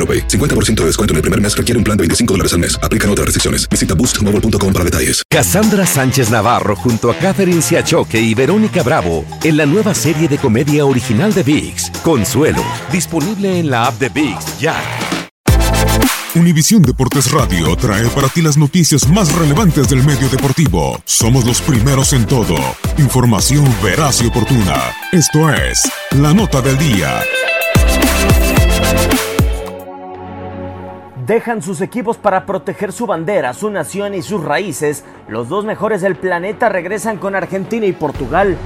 AroPay. 50% de descuento en el primer mes requiere un plan de 25 dólares al mes. Aplican otras restricciones. Visita boostmobile.com para detalles. Cassandra Sánchez Navarro junto a Catherine Siachoque y Verónica Bravo en la nueva serie de comedia original de VIX, Consuelo, disponible en la app de VIX ya. Univisión Deportes Radio trae para ti las noticias más relevantes del medio deportivo. Somos los primeros en todo. Información veraz y oportuna. Esto es La Nota del Día. Dejan sus equipos para proteger su bandera, su nación y sus raíces, los dos mejores del planeta regresan con Argentina y Portugal.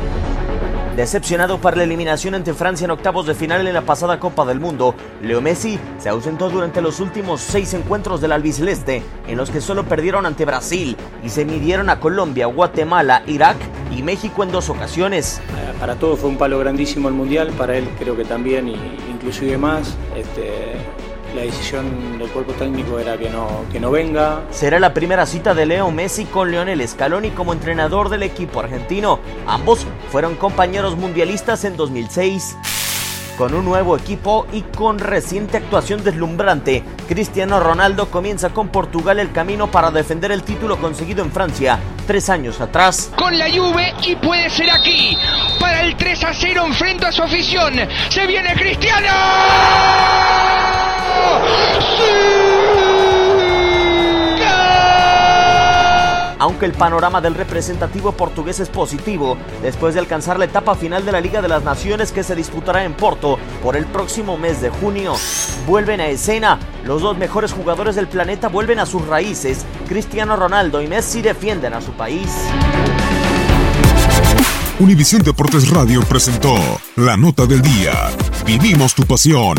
Decepcionado por la eliminación ante Francia en octavos de final en la pasada Copa del Mundo, Leo Messi se ausentó durante los últimos seis encuentros del albiceleste, en los que solo perdieron ante Brasil y se midieron a Colombia, Guatemala, Irak y México en dos ocasiones. Para todos fue un palo grandísimo el Mundial, para él creo que también, inclusive más. Este, la decisión del cuerpo técnico era que no, que no venga. Será la primera cita de Leo Messi con Lionel Scaloni como entrenador del equipo argentino. Ambos fueron compañeros mundialistas en 2006. Con un nuevo equipo y con reciente actuación deslumbrante, Cristiano Ronaldo comienza con Portugal el camino para defender el título conseguido en Francia tres años atrás. Con la Juve y puede ser aquí. Para el 3 a 0 enfrenta a su afición. Se viene Cristiano. El panorama del representativo portugués es positivo, después de alcanzar la etapa final de la Liga de las Naciones que se disputará en Porto por el próximo mes de junio, vuelven a escena. Los dos mejores jugadores del planeta vuelven a sus raíces. Cristiano Ronaldo y Messi defienden a su país. Univisión Deportes Radio presentó la nota del día. Vivimos tu pasión